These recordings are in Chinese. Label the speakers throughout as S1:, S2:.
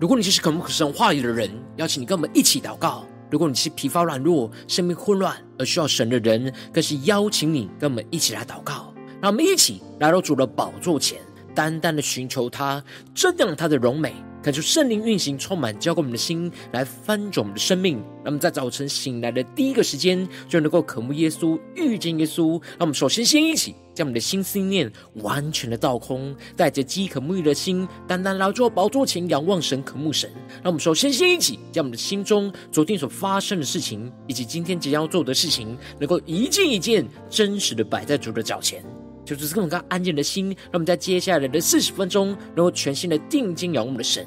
S1: 如果你是渴慕神话语的人，邀请你跟我们一起祷告；如果你是疲乏软弱、生命混乱而需要神的人，更是邀请你跟我们一起来祷告。让我们一起来到主的宝座前，单单的寻求他，瞻仰他的荣美。感受圣灵运行，充满浇灌我们的心，来翻转我们的生命。让我们在早晨醒来的第一个时间，就能够渴慕耶稣，遇见耶稣。让我们首先先一起将我们的心思念完全的倒空，带着饥渴沐浴的心，单单来到宝座前仰望神，渴慕神。让我们首先先一起将我们的心中昨天所发生的事情，以及今天即将要做的事情，能够一件一件真实的摆在主的脚前。就是更加安静的心，让我们在接下来的四十分钟，能够全心的定睛仰望我们的神，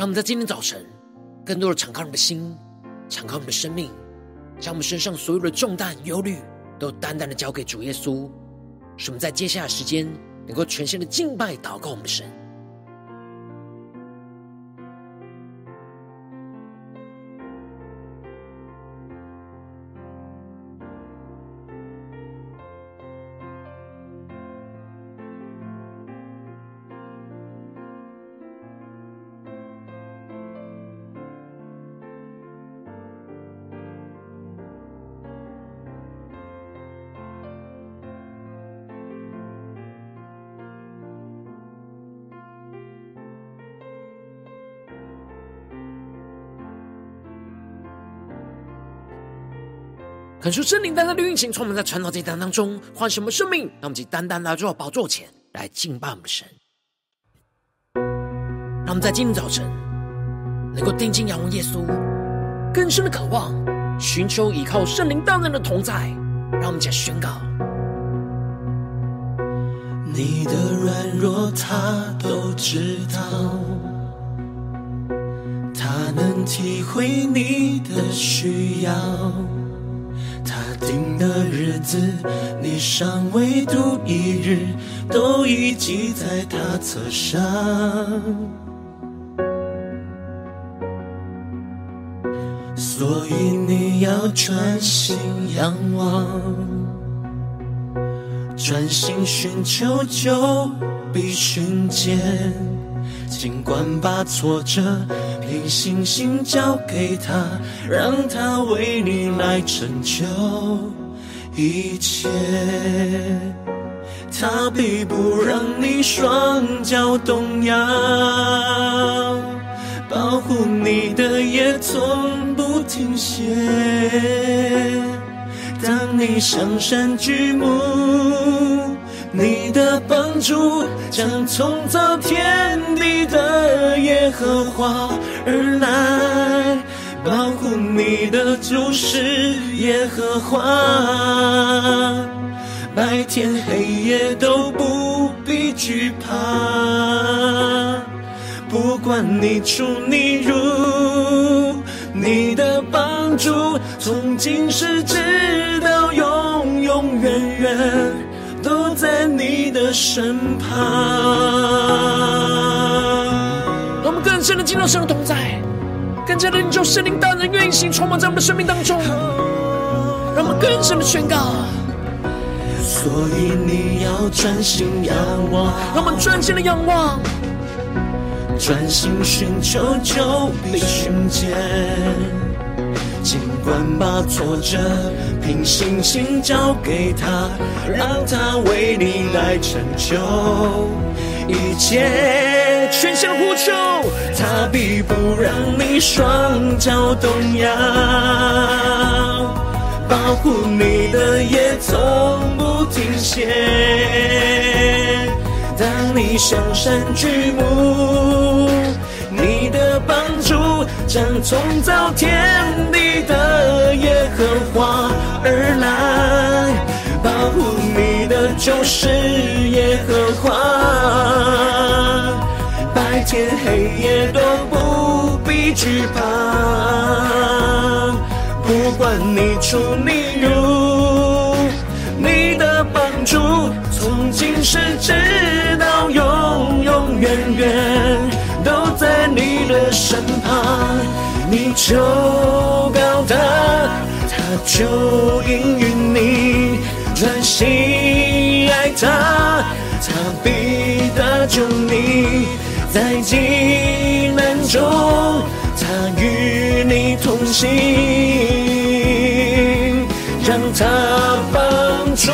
S1: 让我们在今天早晨，更多的敞开我们的心，敞开我们的生命，将我们身上所有的重担、忧虑，都单单的交给主耶稣，使我们在接下来时间，能够全新的敬拜、祷告我们的神。恳求圣灵单单的运行，充满在传道这一当中，换什么生命？让我们以单单来到宝座前来敬拜我们的神。让我们在今天早晨能够定睛仰望耶稣，更深的渴望，寻求依靠圣灵单单的同在。让我们再宣告：
S2: 你的软弱他都知道，他能体会你的需要。定的日子，你尚未度一日，都已记在他册上。所以你要专心仰望，专心寻求，就必寻见。尽管把挫折凭信心交给他，让他为你来成就一切。他必不让你双脚动摇，保护你的也从不停歇。当你向山举目。你的帮助将从造天地的耶和华而来，保护你的就是耶和华，白天黑夜都不必惧怕，不管你出你入，你的帮助从今世直到永永远远。都在你的身旁。
S1: 让我们更深的进入神的同在，更加的领受圣灵大能运行，充满在我们的生命当中。让我们更深的宣告。
S2: 所以你要专心仰望，
S1: 让我们专心的仰望，
S2: 专心寻求，就必寻见。尽管把挫折凭信心交给他，让他为你来成就一切。
S1: 全心呼求，
S2: 他必不让你双脚动摇，保护你的也从不停歇。当你向山举目，将创造天地的耶和华而来，保护你的就是耶和华，白天黑夜都不必惧怕，不管你出你入，你的帮助从今世直到永永远远。都在你的身旁，你就告他，他就应允你，专心爱他，他必得救你，在急难中，他与你同行，让他帮助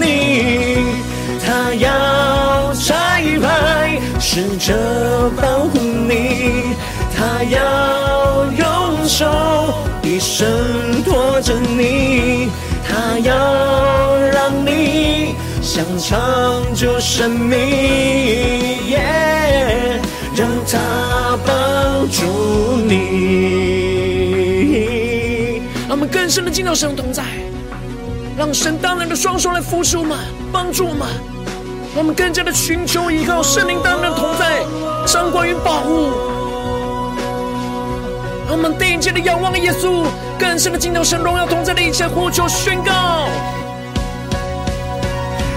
S2: 你，他要拆派使者保护你，他要挣脱着你，他要让你享长久生命让他帮助你。
S1: 我们更深的进到神同在，让神大能的双手来扶持我们，帮助我们。我们更加的寻求依靠圣灵大能的同在，掌管与保护。我们定睛的仰望耶稣，更深的进到神荣耀同在的一切呼求宣告。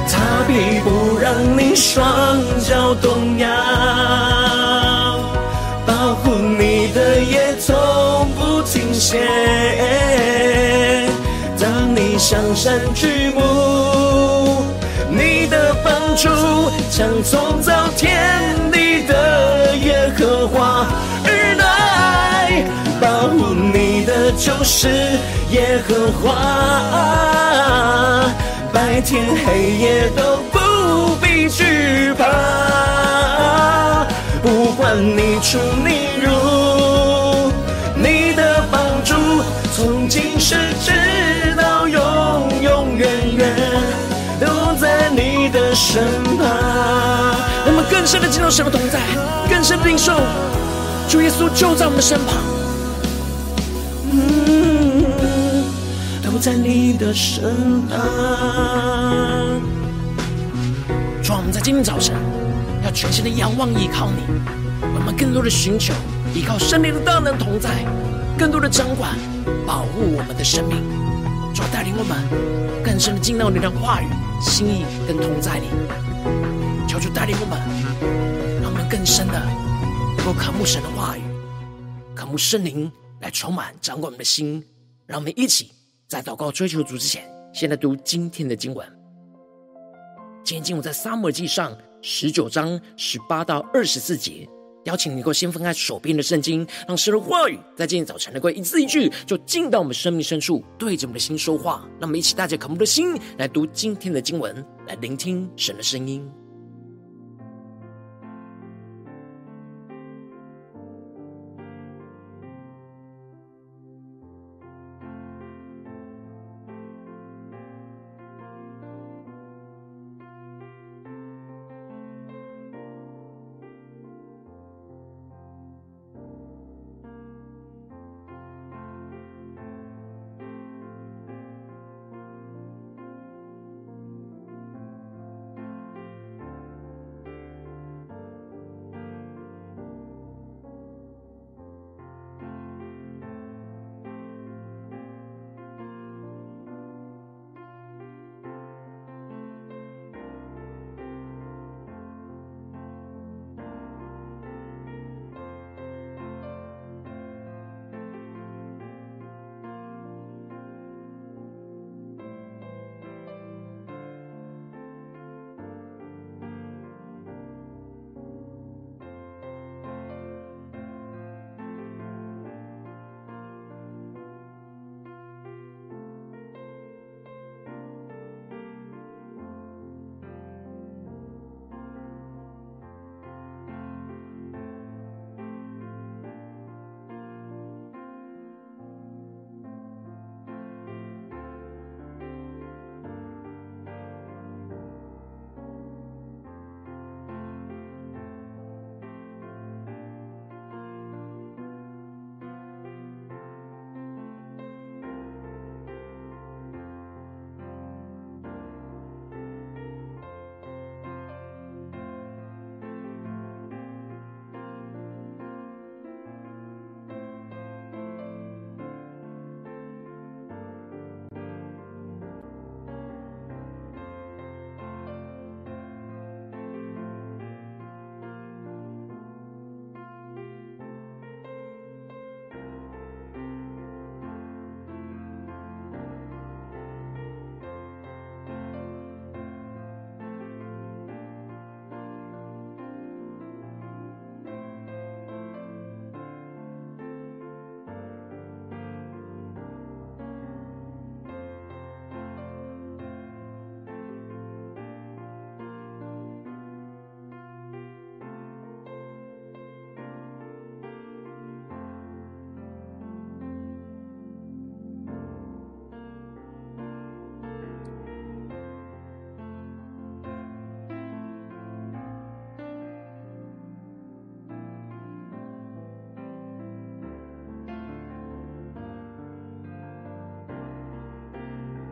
S2: 他必不让你双脚动摇，保护你的也从不停歇。当你向山举目，你的帮助将创造天地的耶和华，保护你的就是耶和华，白天黑夜都不必惧怕，不管你出你入，你的帮助从今世直到永永远远。都在你的身旁，
S1: 我们更深的进入神的同在，更深的领受主耶稣就在我们的身旁。
S2: 在你的身旁。
S1: 主，我们在今天早晨要全新的仰望依靠你，我们更多的寻求依靠圣灵的大能同在，更多的掌管保护我们的生命。主带领我们更深的进到你的话语。心意跟同在里，求主带领我们，让我们更深的能够渴慕神的话语，渴慕圣灵来充满掌管我们的心。让我们一起在祷告追求主之前，先来读今天的经文。今天经文在撒母耳记上十九章十八到二十四节。邀请你能够先翻开手边的圣经，让神的话语在今天早晨能够一字一句就进到我们生命深处，对着我们的心说话。让我们一起带着渴慕的心来读今天的经文，来聆听神的声音。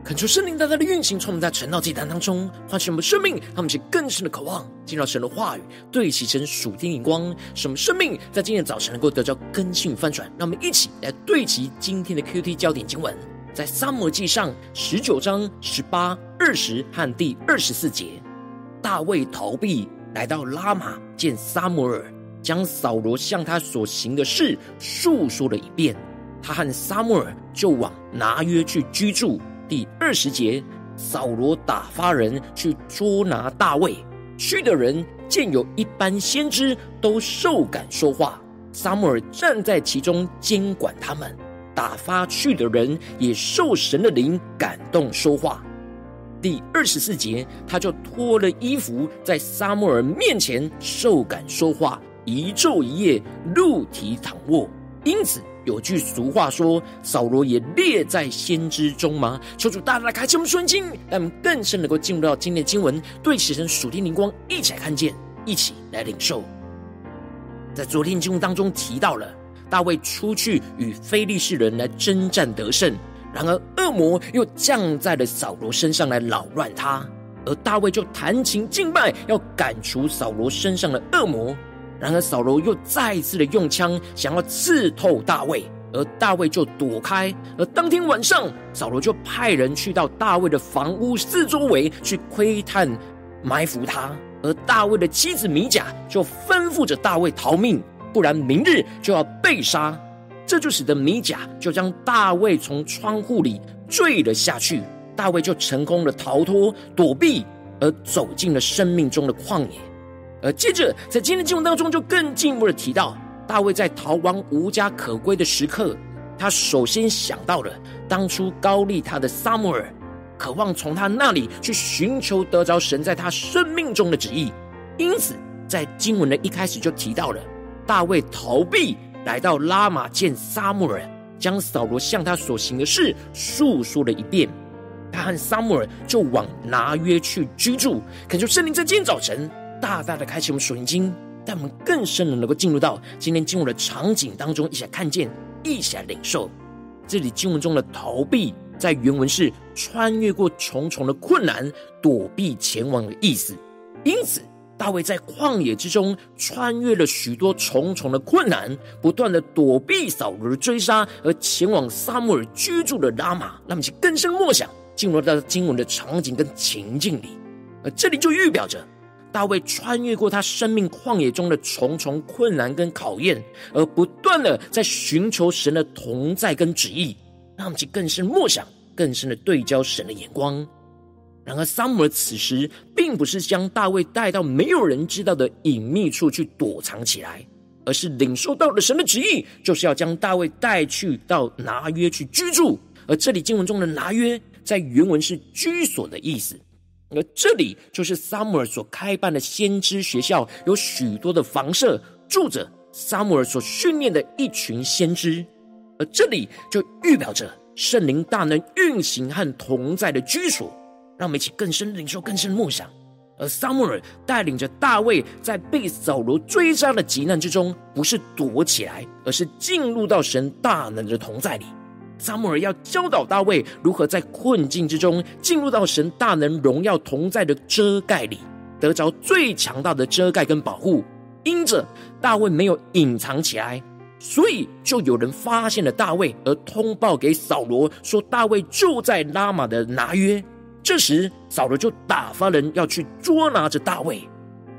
S1: 恳求圣灵大大的运行，从我们在晨祷祭坛当中唤醒我们生命，让我们起更深的渴望进入神的话语，对齐神属天灵光，使我们生命在今天早晨能够得到更新与翻转。让我们一起来对齐今天的 QT 焦点经文，在撒母耳记上十九章十八、二十和第二十四节，大卫逃避来到拉玛见撒母耳，将扫罗向他所行的事述说了一遍。他和撒母耳就往拿约去居住。第二十节，扫罗打发人去捉拿大卫，去的人见有一班先知都受感说话，撒母耳站在其中监管他们。打发去的人也受神的灵感动说话。第二十四节，他就脱了衣服，在撒母耳面前受感说话，一昼一夜露体躺卧。因此。有句俗话说：“扫罗也列在先知中吗？”求主大大开启我们顺经，让我们更深能够进入到今天的经文，对齐神属天灵光，一起来看见，一起来领受。在昨天经文当中提到了大卫出去与非利士人来征战得胜，然而恶魔又降在了扫罗身上来扰乱他，而大卫就弹琴敬拜，要赶除扫罗身上的恶魔。然而扫罗又再一次的用枪想要刺透大卫，而大卫就躲开。而当天晚上，扫罗就派人去到大卫的房屋四周围去窥探、埋伏他。而大卫的妻子米甲就吩咐着大卫逃命，不然明日就要被杀。这就使得米甲就将大卫从窗户里坠了下去，大卫就成功的逃脱躲避，而走进了生命中的旷野。而接着，在今天经文当中，就更进一步的提到，大卫在逃亡无家可归的时刻，他首先想到了当初高利他的撒母耳，渴望从他那里去寻求得着神在他生命中的旨意。因此，在经文的一开始就提到了大卫逃避来到拉玛见撒母耳，将扫罗向他所行的事述说了一遍。他和撒母耳就往拿约去居住，恳求圣灵在今天早晨。大大的开启我们属灵经，带我们更深的能够进入到今天经文的场景当中，一起来看见，一起来领受。这里经文中的逃避，在原文是穿越过重重的困难，躲避前往的意思。因此，大卫在旷野之中穿越了许多重重的困难，不断的躲避扫罗的追杀，而前往撒母耳居住的拉玛。让我们去更深默想，进入到经文的场景跟情境里，而这里就预表着。大卫穿越过他生命旷野中的重重困难跟考验，而不断的在寻求神的同在跟旨意，让我们去更深默想、更深的对焦神的眼光。然而，撒母耳此时并不是将大卫带到没有人知道的隐秘处去躲藏起来，而是领受到了神的旨意，就是要将大卫带去到拿约去居住。而这里经文中的拿约，在原文是居所的意思。而这里就是撒母耳所开办的先知学校，有许多的房舍，住着撒母耳所训练的一群先知。而这里就预表着圣灵大能运行和同在的居所，让我们一起更深领受、更深梦想。而撒母耳带领着大卫在被扫罗追杀的急难之中，不是躲起来，而是进入到神大能的同在里。撒母耳要教导大卫如何在困境之中进入到神大能荣耀同在的遮盖里，得着最强大的遮盖跟保护。因着大卫没有隐藏起来，所以就有人发现了大卫，而通报给扫罗说大卫就在拉玛的拿约。这时扫罗就打发人要去捉拿着大卫。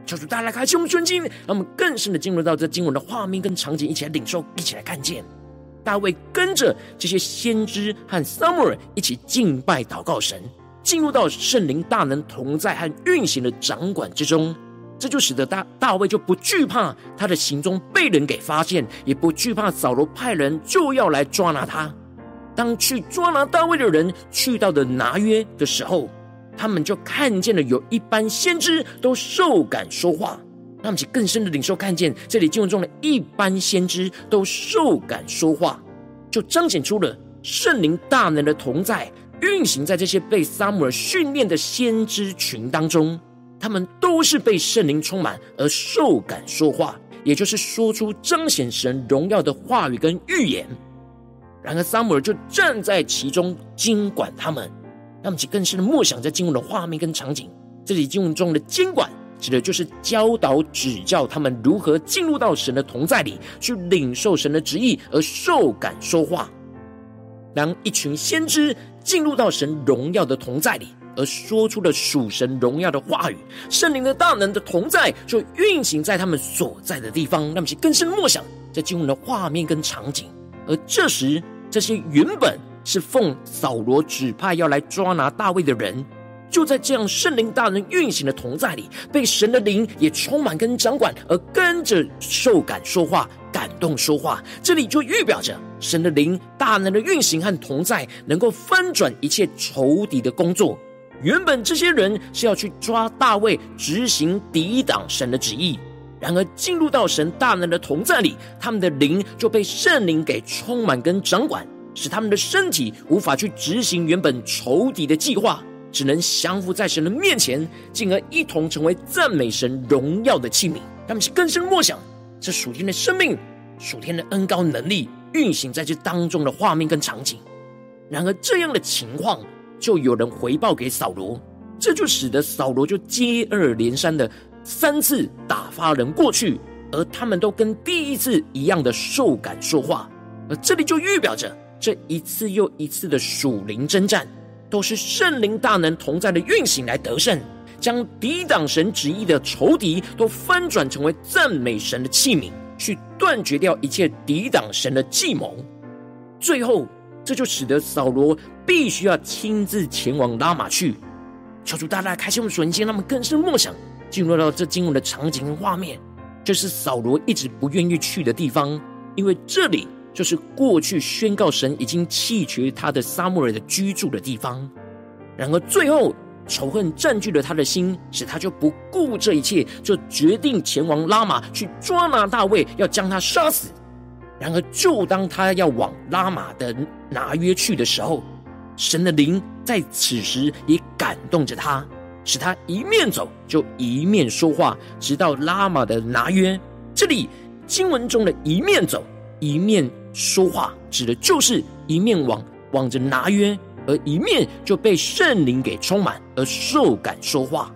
S1: 求主大家开启我们圣经，让我们更深的进入到这经文的画面跟场景，一起来领受，一起来看见。大卫跟着这些先知和撒母耳一起敬拜祷告神，进入到圣灵大能同在和运行的掌管之中，这就使得大大卫就不惧怕他的行踪被人给发现，也不惧怕扫罗派人就要来抓拿他。当去抓拿大卫的人去到的拿约的时候，他们就看见了有一班先知都受感说话。让我们去更深的领受，看见这里经文中的一般先知都受感说话，就彰显出了圣灵大能的同在运行在这些被撒母耳训练的先知群当中。他们都是被圣灵充满而受感说话，也就是说出彰显神荣耀的话语跟预言。然而撒母耳就站在其中监管他们，让我们去更深的默想在经文的画面跟场景。这里经文中的监管，指的就是教导指教他们如何进入到神的同在里，去领受神的旨意而受感说话。当一群先知进入到神荣耀的同在里，而说出了属神荣耀的话语，圣灵的大能的同在就运行在他们所在的地方，让我们去更深默想在进入的画面跟场景。而这时，这些原本是奉扫罗指派要来抓拿大卫的人，就在这样圣灵大能运行的同在里，被神的灵也充满跟掌管，而跟着受感说话、感动说话。这里就预表着神的灵大能的运行和同在，能够翻转一切仇敌的工作。原本这些人是要去抓大卫，执行抵挡神的旨意。然而进入到神大能的同在里，他们的灵就被圣灵给充满跟掌管，使他们的身体无法去执行原本仇敌的计划，只能降服在神的面前，进而一同成为赞美神荣耀的器皿。他们是更深默想这属天的生命、属天的恩高能力运行在这当中的画面跟场景。然而这样的情况，就有人回报给扫罗，这就使得扫罗就接二连三的。三次打发人过去，而他们都跟第一次一样的受感说话，而这里就预表着这一次又一次的属灵征战，都是圣灵大能同在的运行来得胜，将抵挡神旨意的仇敌都翻转成为赞美神的器皿，去断绝掉一切抵挡神的计谋。最后，这就使得扫罗必须要亲自前往拉玛去，求主大大开启我们属灵心，让我们更深默想。进入到这经文的场景跟画面，这是扫罗一直不愿意去的地方，因为这里就是过去宣告神已经弃绝他的撒母耳的居住的地方。然而最后仇恨占据了他的心，使他就不顾这一切，就决定前往拉玛去抓拿大卫，要将他杀死。然而就当他要往拉玛的拿约去的时候，神的灵在此时也感动着他。使他一面走就一面说话，直到拉玛的拿约。这里经文中的一面走一面说话，指的就是一面往往着拿约，而一面就被圣灵给充满而受感说话。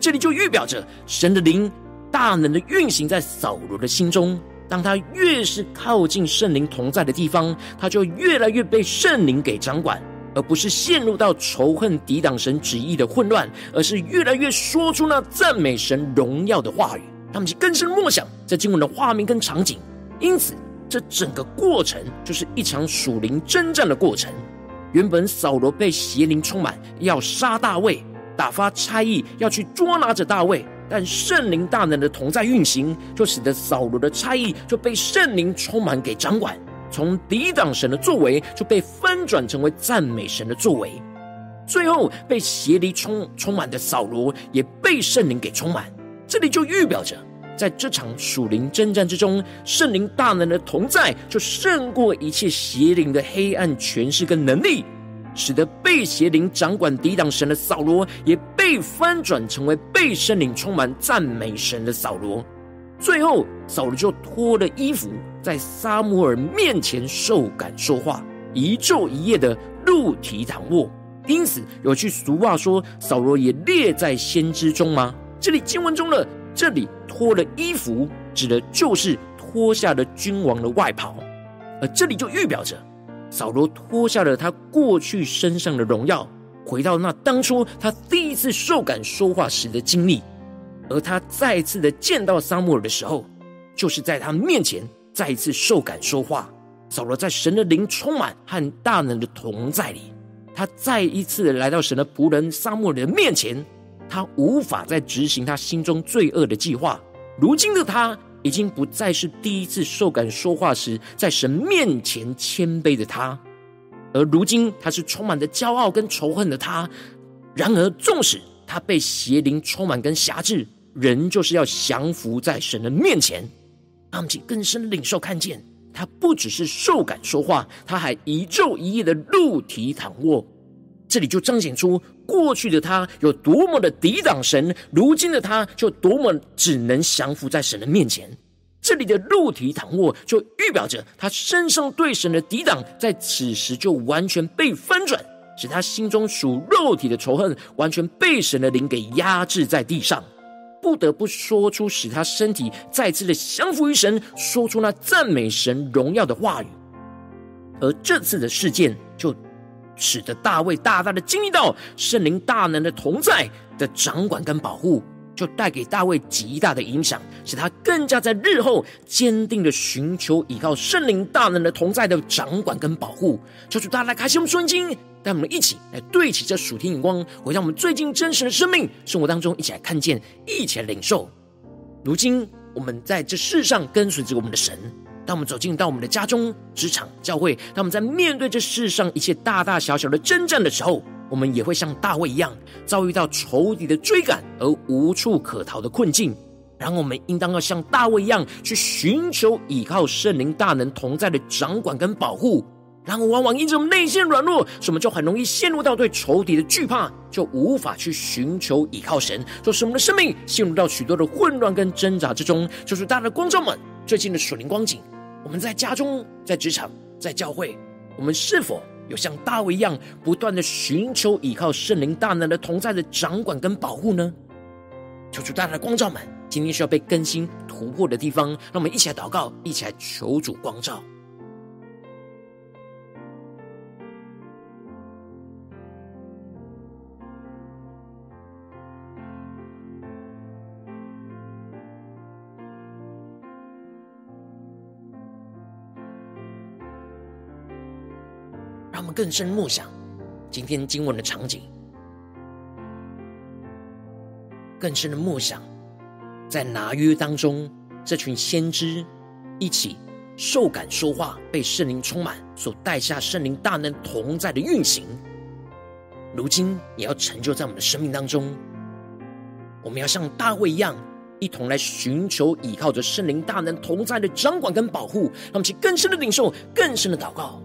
S1: 这里就预表着神的灵大能的运行在扫罗的心中。当他越是靠近圣灵同在的地方，他就越来越被圣灵给掌管。而不是陷入到仇恨、抵挡神旨意的混乱，而是越来越说出那赞美神荣耀的话语。他们就更深默想在经文的画面跟场景。因此，这整个过程就是一场属灵征战的过程。原本扫罗被邪灵充满，要杀大卫，打发差役要去捉拿着大卫，但圣灵大能的同在运行，就使得扫罗的差役就被圣灵充满给掌管。从抵挡神的作为，就被翻转成为赞美神的作为。最后被邪灵充充满的扫罗，也被圣灵给充满。这里就预表着，在这场属灵征战之中，圣灵大能的同在，就胜过一切邪灵的黑暗权势跟能力，使得被邪灵掌管抵挡神的扫罗，也被翻转成为被圣灵充满赞美神的扫罗。最后，扫罗就脱了衣服，在撒母耳面前受感说话，一昼一夜的露体躺卧。因此，有句俗话说：“扫罗也列在先知中吗？”这里经文中的“这里脱了衣服”，指的就是脱下了君王的外袍，而这里就预表着扫罗脱下了他过去身上的荣耀，回到那当初他第一次受感说话时的经历。而他再次的见到撒母耳的时候，就是在他面前再一次受感说话。扫罗在神的灵充满和大能的同在里，他再一次来到神的仆人撒母耳的面前，他无法再执行他心中罪恶的计划。如今的他已经不再是第一次受感说话时在神面前谦卑的他，而如今他是充满着骄傲跟仇恨的他。然而，纵使他被邪灵充满跟辖制。人就是要降服在神的面前，让我们更深领受看见，他不只是受感说话，他还一昼一夜的露体躺卧。这里就彰显出过去的他有多么的抵挡神，如今的他就多么只能降服在神的面前。这里的肉体躺卧，就预表着他身上对神的抵挡，在此时就完全被翻转，使他心中属肉体的仇恨完全被神的灵给压制在地上，不得不说出使他身体再次的降服于神，说出那赞美神荣耀的话语。而这次的事件，就使得大卫大大的经历到圣灵大能的同在的掌管跟保护。就带给大卫极大的影响，使他更加在日后坚定的寻求依靠圣灵大能的同在的掌管跟保护。求主大家来开启我们圣经，带我们一起来对齐这属天眼光，回到我们最近真实的生命生活当中，一起来看见，一起来领受。如今我们在这世上跟随着我们的神，当我们走进到我们的家中、职场、教会，当我们在面对这世上一切大大小小的征战的时候。我们也会像大卫一样，遭遇到仇敌的追赶而无处可逃的困境。然后我们应当要像大卫一样，去寻求依靠圣灵大能同在的掌管跟保护。然后往往因着我们内心软弱，什么就很容易陷入到对仇敌的惧怕，就无法去寻求依靠神，就使我们的生命陷入到许多的混乱跟挣扎之中。就是大家的观众们最近的属灵光景，我们在家中、在职场、在教会，我们是否？有像大卫一样不断的寻求依靠圣灵大能的同在的掌管跟保护呢？求主大大的光照们，今天需要被更新突破的地方，让我们一起来祷告，一起来求主光照。更深默想今天经文的场景，更深的默想，在拿约当中，这群先知一起受感说话，被圣灵充满，所带下圣灵大能同在的运行，如今也要成就在我们的生命当中。我们要像大卫一样，一同来寻求依靠着圣灵大能同在的掌管跟保护，让我们去更深的领受，更深的祷告。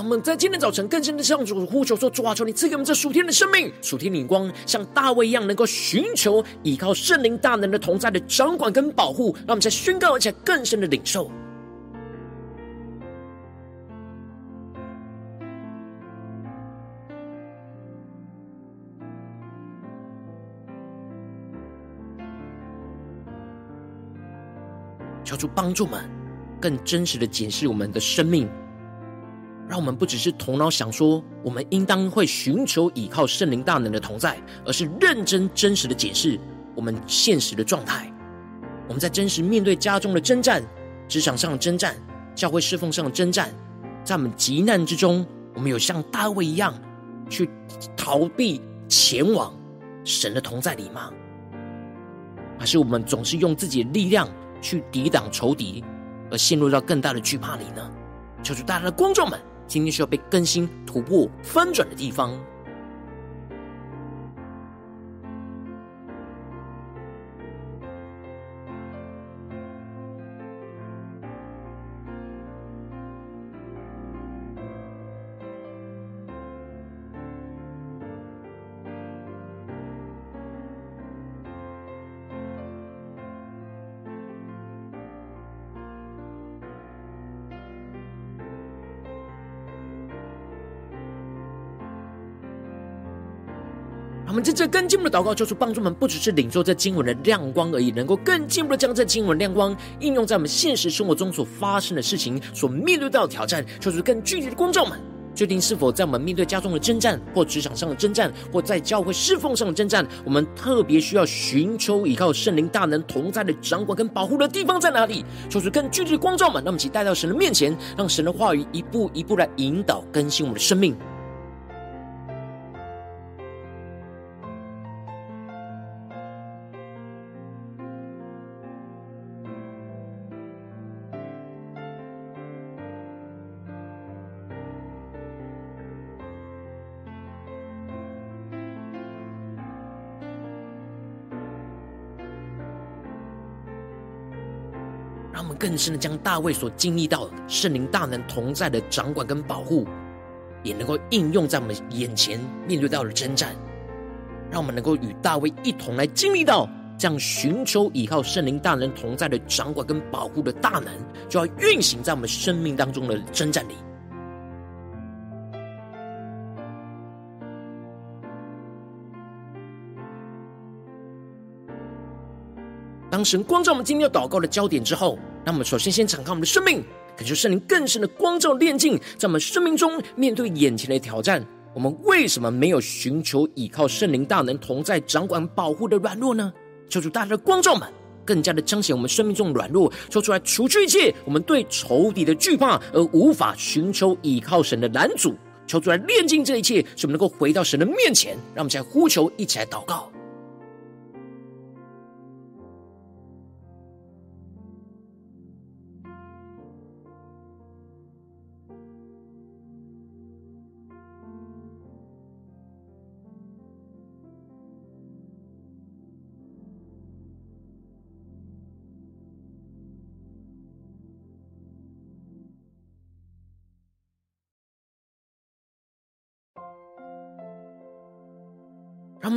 S1: 让我们在今天早晨更深的向主呼求说：“主啊，求你赐给我们这属天的生命、属天领光，像大卫一样，能够寻求依靠圣灵大能的同在的掌管跟保护。”让我们在宣告而且更深的领受。求主帮助们更真实的检视我们的生命。让我们不只是头脑想说，我们应当会寻求依靠圣灵大能的同在，而是认真真实的解释我们现实的状态。我们在真实面对家中的征战、职场上的征战、教会侍奉上的征战，在我们急难之中，我们有像大卫一样去逃避前往神的同在里吗？还是我们总是用自己的力量去抵挡仇敌，而陷入到更大的惧怕里呢？求主大家的观众们。今天需要被更新、突破、翻转的地方。我们在这更进一步的祷告，就是帮助我们，不只是领受这经文的亮光而已，能够更进一步的将这经文亮光应用在我们现实生活中所发生的事情、所面对到的挑战，就是更具体的光照们，决定是否在我们面对家中的征战，或职场上的征战，或在教会侍奉上的征战，我们特别需要寻求依靠圣灵大能同在的掌管跟保护的地方在哪里？就是更具体的光照们，让我们一起带到神的面前，让神的话语一步一步来引导更新我们的生命。深的将大卫所经历到圣灵大能同在的掌管跟保护，也能够应用在我们眼前面对到的征战，让我们能够与大卫一同来经历到这样寻求依靠圣灵大能同在的掌管跟保护的大能，就要运行在我们生命当中的征战里。当神光照我们今天要祷告的焦点之后，那我们首先先敞开我们的生命，感受圣灵更深的光照炼净，在我们生命中面对眼前的挑战，我们为什么没有寻求依靠圣灵大能同在掌管保护的软弱呢？求主大家的光照们，更加的彰显我们生命中软弱，说出来除去一切我们对仇敌的惧怕而无法寻求依靠神的拦阻，求主来炼净这一切，使我们能够回到神的面前，让我们再呼求，一起来祷告。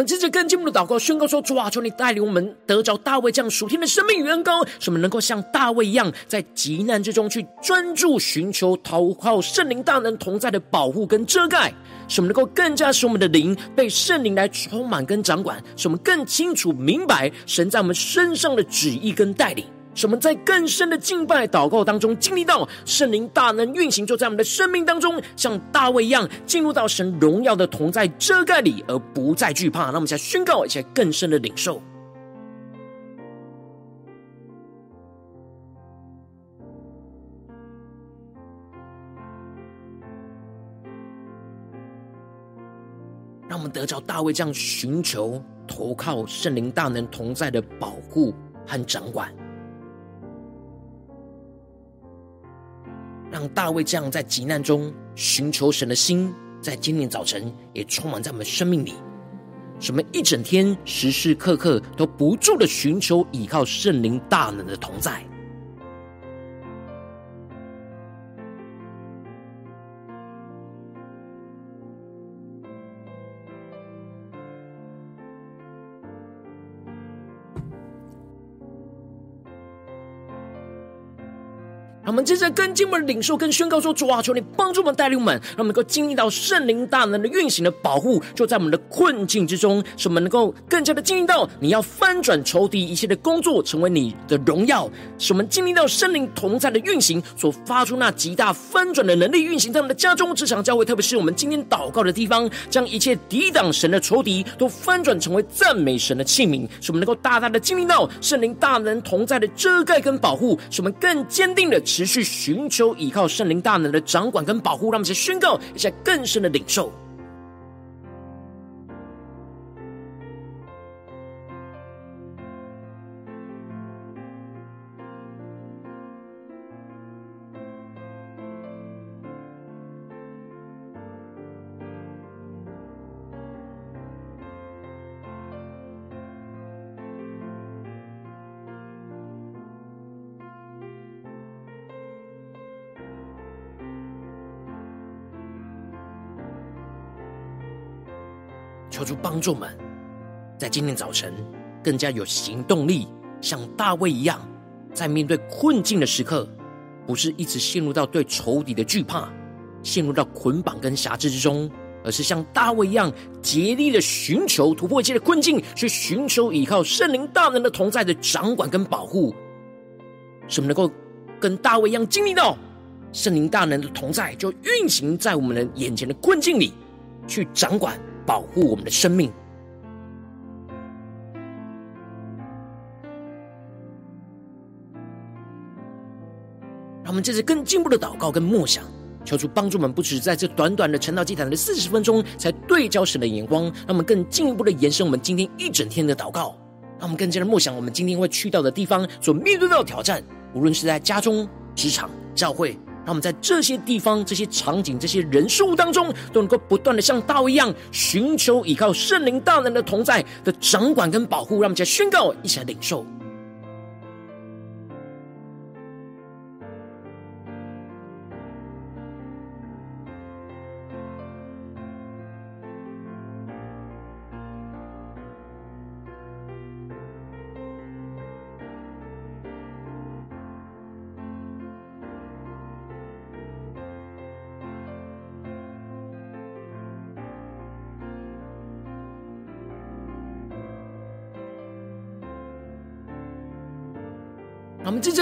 S1: 们接着更进一步的祷告，宣告说：主啊，求你带领我们得着大卫这样属天的生命与恩膏，使我们能够像大卫一样，在极难之中去专注寻求、投靠圣灵大能同在的保护跟遮盖，使我们能够更加使我们的灵被圣灵来充满跟掌管，使我们更清楚明白神在我们身上的旨意跟带领。使我们在更深的敬拜祷告当中，经历到圣灵大能运行，就在我们的生命当中，像大卫一样，进入到神荣耀的同在遮盖里，而不再惧怕。那我们现在宣告，一些更深的领受，让我们得着大卫这样寻求、投靠圣灵大能同在的保护和掌管。让大卫这样在急难中寻求神的心，在今天早晨也充满在我们生命里。什么一整天时时刻刻都不住的寻求依靠圣灵大能的同在。我们接着跟进我们的领受跟宣告说：主啊，求你帮助我们带领我们，让我们能够经历到圣灵大能的运行的保护，就在我们的困境之中，使我们能够更加的经历到你要翻转仇敌一切的工作，成为你的荣耀，使我们经历到圣灵同在的运行所发出那极大翻转的能力运行在我们的家中、职场、教会，特别是我们今天祷告的地方，将一切抵挡神的仇敌都翻转成为赞美神的器皿，使我们能够大大的经历到圣灵大能同在的遮盖跟保护，使我们更坚定的。持持续寻求依靠圣灵大能的掌管跟保护，让我们宣告一下更深的领受。帮助们，在今天早晨更加有行动力，像大卫一样，在面对困境的时刻，不是一直陷入到对仇敌的惧怕，陷入到捆绑跟辖制之中，而是像大卫一样，竭力的寻求突破一切的困境，去寻求依靠圣灵大能的同在的掌管跟保护，使我们能够跟大卫一样经历到圣灵大能的同在，就运行在我们的眼前的困境里，去掌管。保护我们的生命，让我们接着更进一步的祷告跟默想，求主帮助我们，不只是在这短短的晨祷祭坛的四十分钟，才对焦神的眼光，让我们更进一步的延伸我们今天一整天的祷告，让我们更加的默想我们今天会去到的地方所面对到的挑战，无论是在家中、职场、教会。让我们在这些地方、这些场景、这些人事物当中，都能够不断的像道一样，寻求依靠圣灵大能的同在的掌管跟保护。让我们再宣告，一起来领受。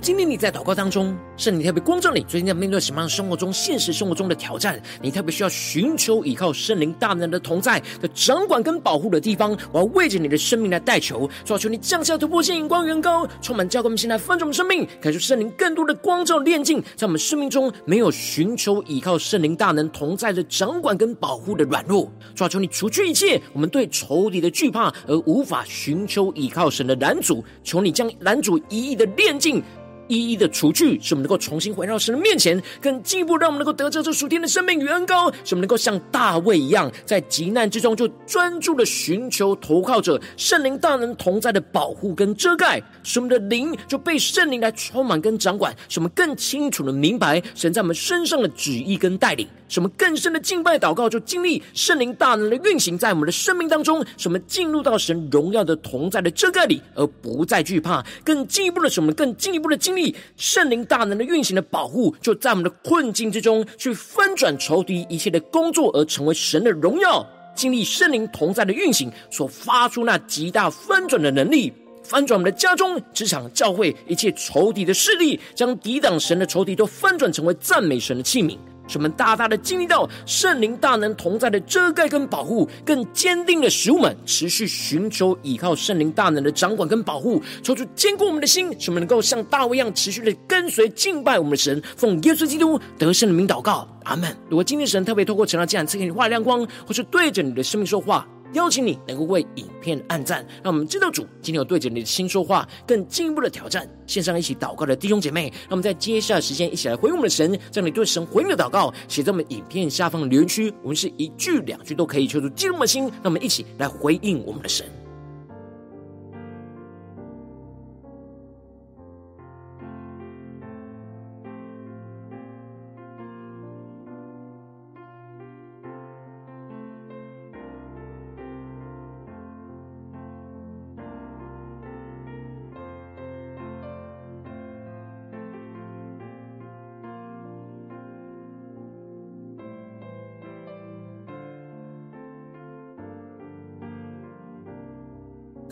S1: 今天你在祷告当中，圣灵特别光照你，最近在面对什么样生活中、现实生活中的挑战？你特别需要寻求依靠圣灵大能的同在的掌管跟保护的地方。我要为着你的生命来代求，主啊，求你降下突破性、眼光远高，充满教灌我们现在分盛生命，感受圣灵更多的光照、炼净，在我们生命中没有寻求依靠圣灵大能同在的掌管跟保护的软弱。主啊，求你除去一切我们对仇敌的惧怕而无法寻求依靠神的拦阻，求你将拦阻一一的炼净。一一的除去，使我们能够重新回到神的面前，更进一步让我们能够得着这属天的生命与恩膏，使我们能够像大卫一样，在急难之中就专注的寻求，投靠着圣灵大能同在的保护跟遮盖，使我们的灵就被圣灵来充满跟掌管，使我们更清楚的明白神在我们身上的旨意跟带领。什么更深的敬拜祷告，就经历圣灵大能的运行在我们的生命当中。什么进入到神荣耀的同在的遮盖里，而不再惧怕。更进一步的，什么更进一步的经圣灵大能的运行的保护，就在我们的困境之中去翻转仇敌一切的工作，而成为神的荣耀。经历圣灵同在的运行所发出那极大翻转的能力，翻转我们的家中、职场、教会一切仇敌的势力，将抵挡神的仇敌都翻转成为赞美神的器皿。使我们大大的经历到圣灵大能同在的遮盖跟保护，更坚定的使我们持续寻求依靠圣灵大能的掌管跟保护，求主坚固我们的心，使我们能够像大卫一样持续的跟随敬拜我们的神，奉耶稣基督得胜的名祷告，阿门。如果今天神特别透过成了这样赐给你画亮光，或是对着你的生命说话。邀请你能够为影片按赞，让我们知道主今天有对着你的心说话，更进一步的挑战。线上一起祷告的弟兄姐妹，让我们在接下来时间一起来回应我们的神，将你对神回应的祷告写在我们影片下方的留言区。我们是一句两句都可以，求主激动的心，让我们一起来回应我们的神。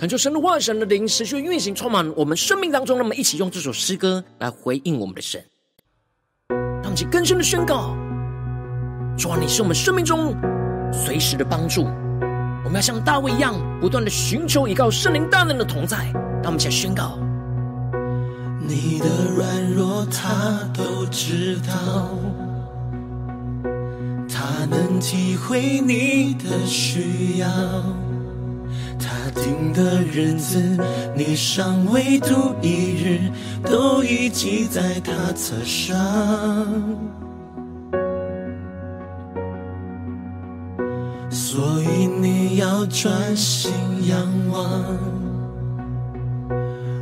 S1: 恳求神的话、神的灵持续运行，充满我们生命当中。那么一起用这首诗歌来回应我们的神，让我们去更深的宣告：主啊，你是我们生命中随时的帮助。我们要像大卫一样，不断的寻求依靠圣灵大能的同在。让我们一起宣告：
S2: 你的软弱他都知道，他能体会你的需要。定的日子，你尚未度一日，都已记在他册上。所以你要专心仰望，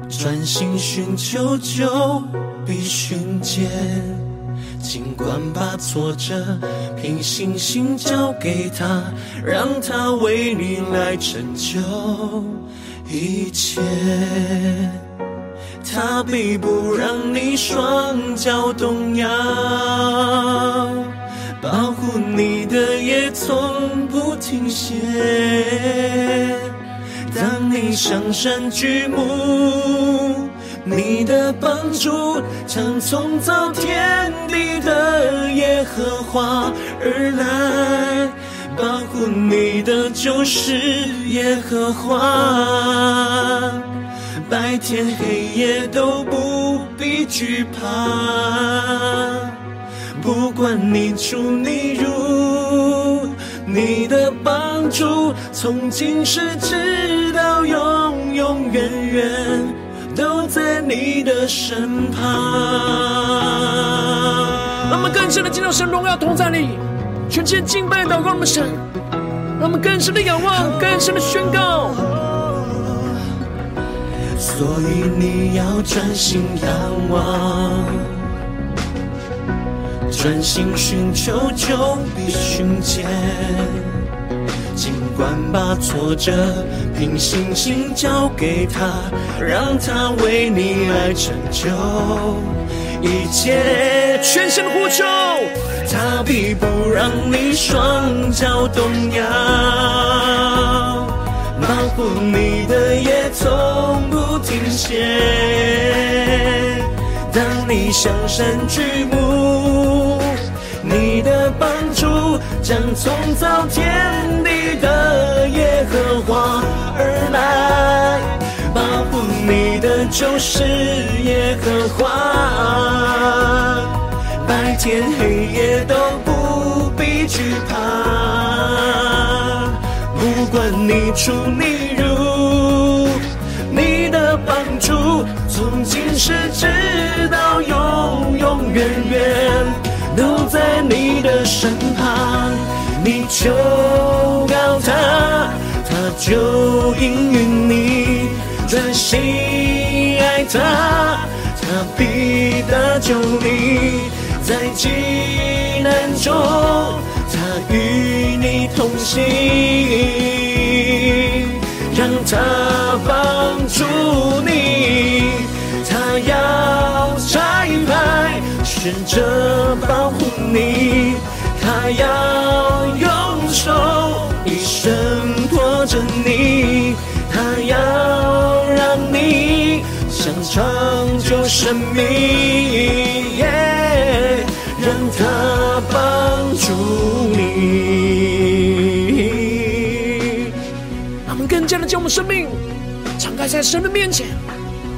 S2: 专心寻求，就必寻见。尽管把挫折凭信心交给他，让他为你来成就一切。他必不让你双脚动摇，保护你的也从不停歇。当你上山举目，你的帮助将从造天地的耶和华而来。保护你的就是耶和华，白天黑夜都不必惧怕。不管你出你入，你的帮助从今世直到永永远远都在你的身旁。
S1: 让我们更深的进入神荣耀同在里，全心敬拜祷告我们神，让我们更深的仰望，更深的宣告。
S2: 所以你要专心仰望。专心寻求，就必寻见。尽管把挫折凭信心交给他，让他为你来成就一切。
S1: 全心呼求，
S2: 他必不让你双脚动摇，保护你的也从不停歇。当你向山举目。的帮助将从造天地的耶和华而来，保护你的就是耶和华，白天黑夜都不必惧怕，不管你出你入，你的帮助从今世直到永永远远。都在你的身旁，你求告他，他就应允你；专心爱他，他必搭救你。在急难中，他与你同行，让他帮助你，他要拆派。选择保护你，他要用手一生托着你，他要让你想长久生命让他帮助你。
S1: 让我们更加的将我们生命敞开在神的面前，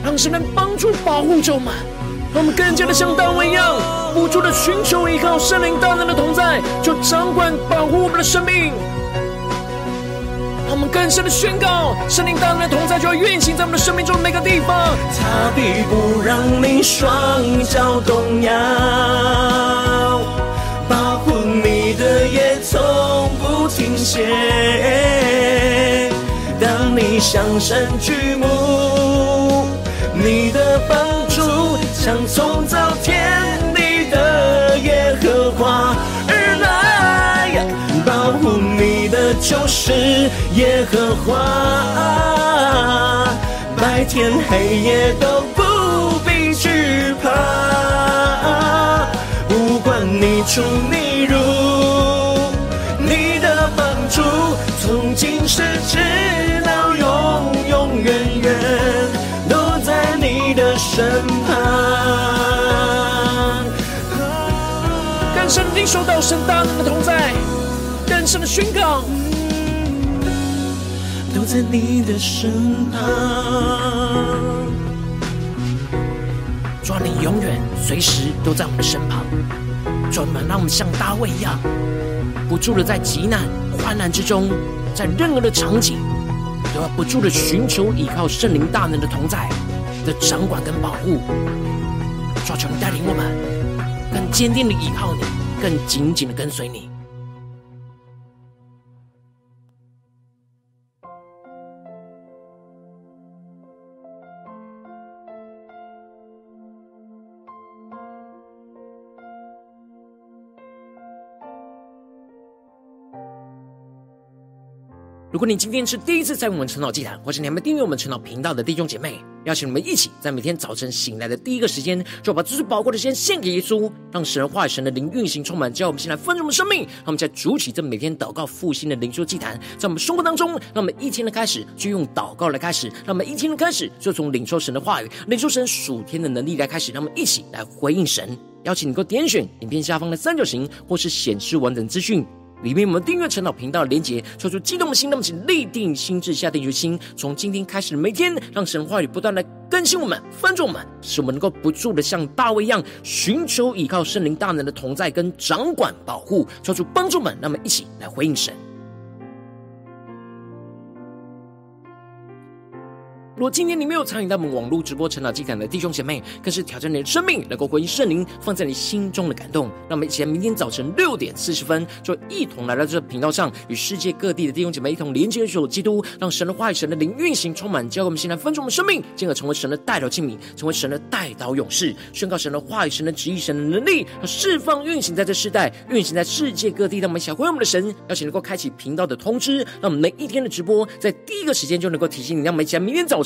S1: 让神能帮助保护着我们。我们更加的像大卫一样，不住的寻求依靠圣灵大能的同在，就掌管保护我们的生命。让我们更深的宣告，圣灵大能的同在就要运行在我们的生命中的每个地方。
S2: 他必不让你双脚动摇，保护你的也从不停歇。当你向山举目，你的帮。将从造天地的耶和华而来，保护你的就是耶和华，白天黑夜都不必惧怕，不管你出你入，你的帮助从今世直到永永远远。身旁。
S1: 更深领受到神大能的同在，更深的宣告，
S2: 都在你的身旁。
S1: 主啊，你永远随时都在我们的身旁，专门让我们像大卫一样，不住的在极难患难之中，在任何的场景，都要不住的寻求依靠圣灵大能的同在的掌管跟保护。主啊，求你带领我们，更坚定的依靠你。更紧紧的跟随你。如果你今天是第一次在我们晨祷祭坛，或是你还没订阅我们晨祷频道的弟兄姐妹，邀请你们一起在每天早晨醒来的第一个时间，就把这最宝贵的时间献给耶稣，让神的话语、神的灵运行充满，叫我们先来丰盛我们生命。让我们在主起这每天祷告复兴的灵修祭坛，在我们生活当中，让我们一天的开始就用祷告来开始，让我们一天的开始就从领受神的话语、领受神属天的能力来开始，让我们一起来回应神。邀请你给我点选影片下方的三角形，或是显示完整资讯。里面我们订阅陈老频道的连结，说出激动的心，那么请立定心智，下定决心，从今天开始每天，让神话语不断的更新我们、翻转我们，使我们能够不住的像大卫一样，寻求依靠圣灵大能的同在跟掌管保护，说出帮助们，那么一起来回应神。如果今天你没有参与到我们网络直播成长祭坛的弟兄姐妹，更是挑战你的生命，能够回应圣灵放在你心中的感动。那么，一起来明天早晨六点四十分，就一同来到这个频道上，与世界各地的弟兄姐妹一同连接、主基督，让神的话语、神的灵运行充满，教给我们现在分盛我们生命，进而成为神的代祷器皿，成为神的代祷勇士，宣告神的话语、神的旨意、神的能力，和释放运行在这世代，运行在世界各地。让我们想回应我们的神，邀请能够开启频道的通知，让我们每一天的直播在第一个时间就能够提醒你，让我们一起来明天早。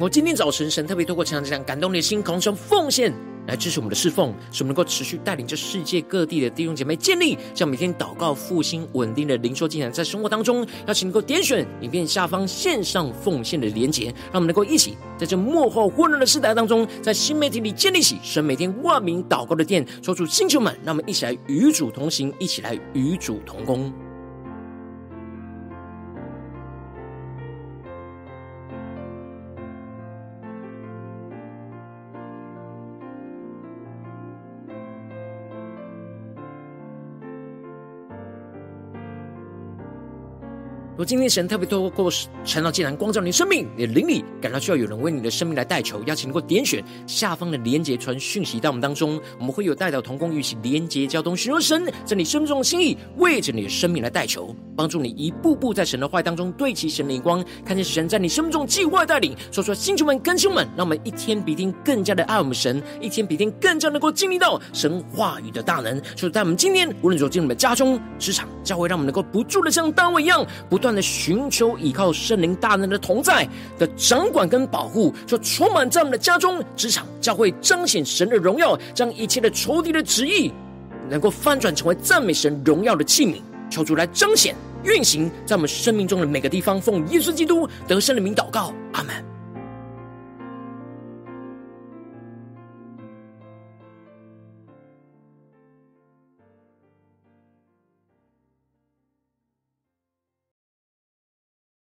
S1: 我今天早晨，神特别透过这样这样感动你的心，同时奉献来支持我们的侍奉，使我们能够持续带领着世界各地的弟兄姐妹建立这样每天祷告复兴稳定的灵修进展，在生活当中，邀请能够点选影片下方线上奉献的连结，让我们能够一起在这幕后混乱的时代当中，在新媒体里建立起神每天万名祷告的殿，抽出星球们，让我们一起来与主同行，一起来与主同工。如果今天神特别透过晨祷祭坛光照你生命，你的灵里感到需要有人为你的生命来代求，邀请能够点选下方的连结传讯息到我们当中，我们会有代祷同工与其连结交通，寻求神在你生命中的心意，为着你的生命来代求，帮助你一步步在神的话当中对齐神的光，看见神在你生命中计划带领。说出来，星球们、更新们，让我们一天比一天更加的爱我们神，一天比一天更加能够经历到神话语的大能。就是在我们今天无论走进我们的家中、职场、教会，让我们能够不住的像大卫一样，不断。的寻求依靠圣灵大能的同在的掌管跟保护，就充满在我们的家中、职场、教会，彰显神的荣耀，将一切的仇敌的旨意能够翻转成为赞美神荣耀的器皿，求主来彰显运行在我们生命中的每个地方。奉耶稣基督得胜的名祷告，阿门。